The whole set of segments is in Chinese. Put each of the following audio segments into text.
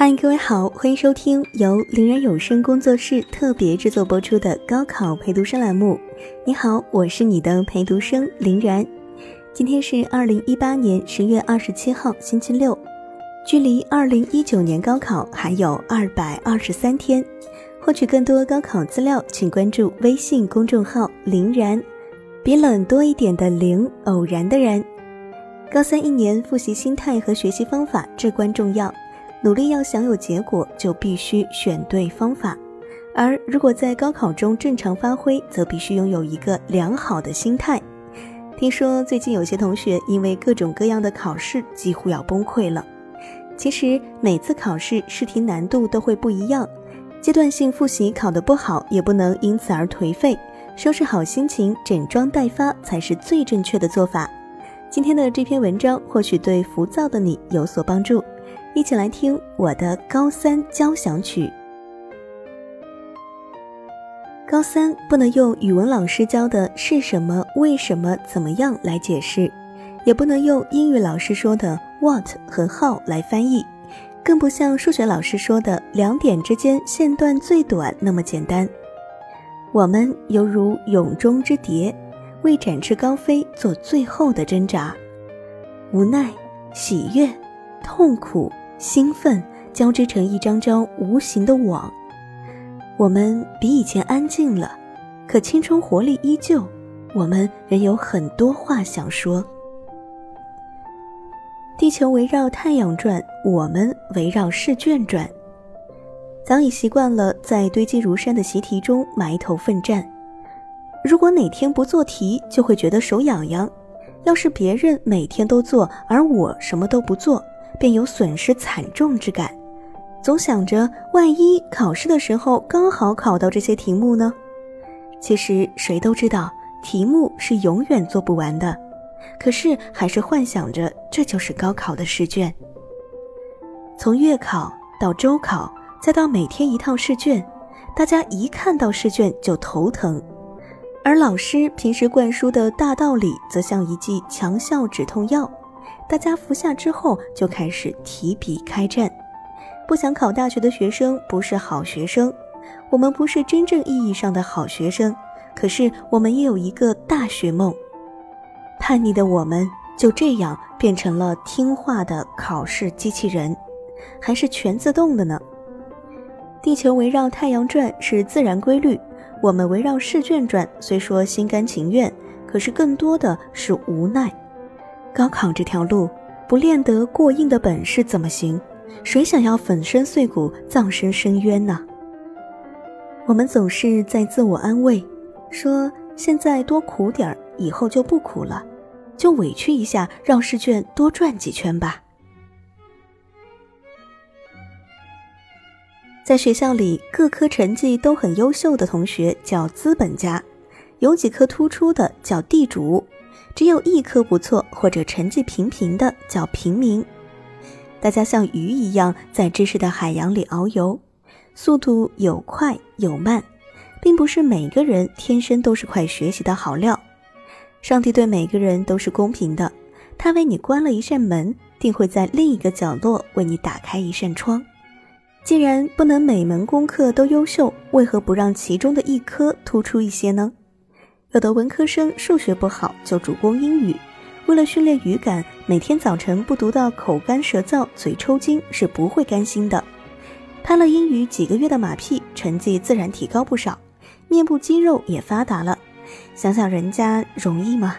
嗨，各位好，欢迎收听由林然有声工作室特别制作播出的高考陪读生栏目。你好，我是你的陪读生林然。今天是二零一八年十月二十七号，星期六，距离二零一九年高考还有二百二十三天。获取更多高考资料，请关注微信公众号“林然”，比冷多一点的零，偶然的然。高三一年复习心态和学习方法至关重要。努力要想有结果，就必须选对方法；而如果在高考中正常发挥，则必须拥有一个良好的心态。听说最近有些同学因为各种各样的考试几乎要崩溃了。其实每次考试试题难度都会不一样，阶段性复习考得不好也不能因此而颓废，收拾好心情，整装待发才是最正确的做法。今天的这篇文章或许对浮躁的你有所帮助。一起来听我的高三交响曲。高三不能用语文老师教的是什么、为什么、怎么样来解释，也不能用英语老师说的 what 和 how 来翻译，更不像数学老师说的两点之间线段最短那么简单。我们犹如蛹中之蝶，为展翅高飞做最后的挣扎，无奈、喜悦、痛苦。兴奋交织成一张张无形的网，我们比以前安静了，可青春活力依旧。我们仍有很多话想说。地球围绕太阳转，我们围绕试卷转。早已习惯了在堆积如山的习题中埋头奋战。如果哪天不做题，就会觉得手痒痒。要是别人每天都做，而我什么都不做。便有损失惨重之感，总想着万一考试的时候刚好考到这些题目呢？其实谁都知道题目是永远做不完的，可是还是幻想着这就是高考的试卷。从月考到周考，再到每天一套试卷，大家一看到试卷就头疼，而老师平时灌输的大道理，则像一剂强效止痛药。大家服下之后，就开始提笔开战。不想考大学的学生不是好学生，我们不是真正意义上的好学生。可是我们也有一个大学梦。叛逆的我们就这样变成了听话的考试机器人，还是全自动的呢？地球围绕太阳转是自然规律，我们围绕试卷转，虽说心甘情愿，可是更多的是无奈。高考这条路，不练得过硬的本事怎么行？谁想要粉身碎骨、葬身深渊呢？我们总是在自我安慰，说现在多苦点儿，以后就不苦了，就委屈一下，让试卷多转几圈吧。在学校里，各科成绩都很优秀的同学叫资本家，有几科突出的叫地主。只有一科不错或者成绩平平的叫平民。大家像鱼一样在知识的海洋里遨游，速度有快有慢，并不是每个人天生都是快学习的好料。上帝对每个人都是公平的，他为你关了一扇门，定会在另一个角落为你打开一扇窗。既然不能每门功课都优秀，为何不让其中的一科突出一些呢？有的文科生数学不好，就主攻英语。为了训练语感，每天早晨不读到口干舌燥、嘴抽筋是不会甘心的。拍了英语几个月的马屁，成绩自然提高不少，面部肌肉也发达了。想想人家容易吗？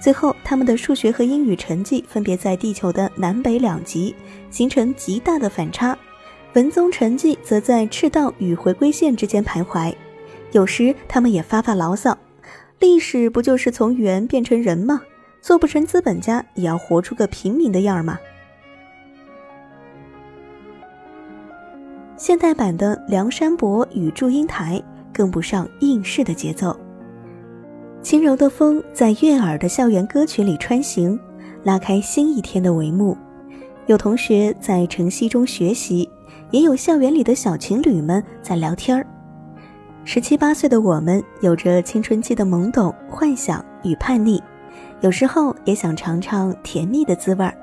最后，他们的数学和英语成绩分别在地球的南北两极形成极大的反差，文综成绩则在赤道与回归线之间徘徊。有时他们也发发牢骚。历史不就是从猿变成人吗？做不成资本家，也要活出个平民的样儿吗？现代版的梁山伯与祝英台跟不上应试的节奏。轻柔的风在悦耳的校园歌曲里穿行，拉开新一天的帷幕。有同学在晨曦中学习，也有校园里的小情侣们在聊天儿。十七八岁的我们，有着青春期的懵懂、幻想与叛逆，有时候也想尝尝甜蜜的滋味儿。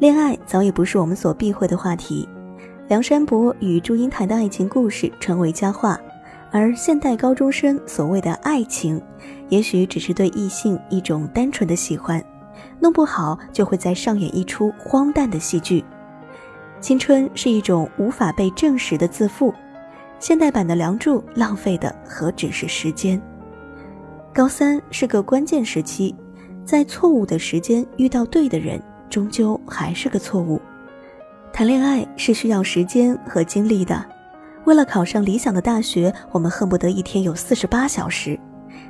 恋爱早已不是我们所避讳的话题，梁山伯与祝英台的爱情故事成为佳话，而现代高中生所谓的爱情，也许只是对异性一种单纯的喜欢，弄不好就会在上演一出荒诞的戏剧。青春是一种无法被证实的自负，现代版的《梁祝》浪费的何止是时间？高三是个关键时期，在错误的时间遇到对的人，终究还是个错误。谈恋爱是需要时间和精力的，为了考上理想的大学，我们恨不得一天有四十八小时。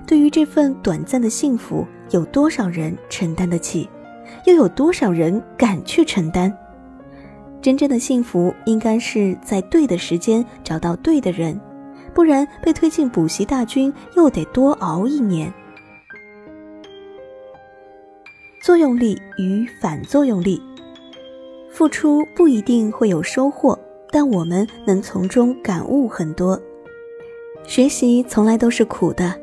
对于这份短暂的幸福，有多少人承担得起？又有多少人敢去承担？真正的幸福，应该是在对的时间找到对的人，不然被推进补习大军，又得多熬一年。作用力与反作用力。付出不一定会有收获，但我们能从中感悟很多。学习从来都是苦的，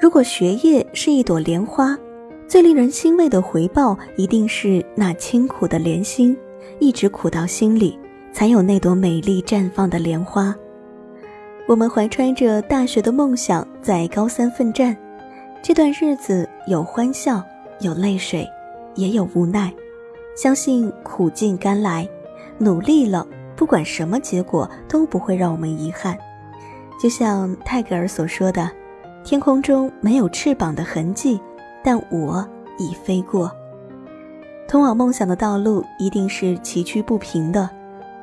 如果学业是一朵莲花，最令人欣慰的回报一定是那清苦的莲心，一直苦到心里，才有那朵美丽绽放的莲花。我们怀揣着大学的梦想，在高三奋战，这段日子有欢笑，有泪水，也有无奈。相信苦尽甘来，努力了，不管什么结果都不会让我们遗憾。就像泰戈尔所说的：“天空中没有翅膀的痕迹，但我已飞过。”通往梦想的道路一定是崎岖不平的，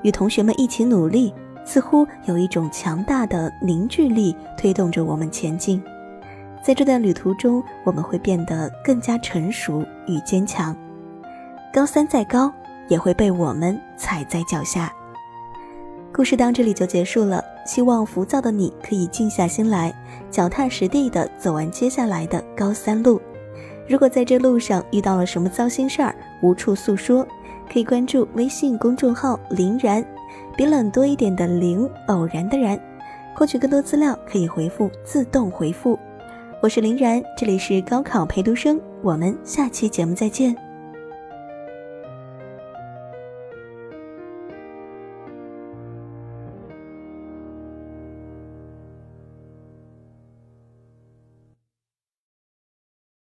与同学们一起努力，似乎有一种强大的凝聚力推动着我们前进。在这段旅途中，我们会变得更加成熟与坚强。高三再高，也会被我们踩在脚下。故事到这里就结束了，希望浮躁的你可以静下心来，脚踏实地的走完接下来的高三路。如果在这路上遇到了什么糟心事儿，无处诉说，可以关注微信公众号“林然”，比冷多一点的“林”，偶然的“然”。获取更多资料可以回复自动回复。我是林然，这里是高考陪读生，我们下期节目再见。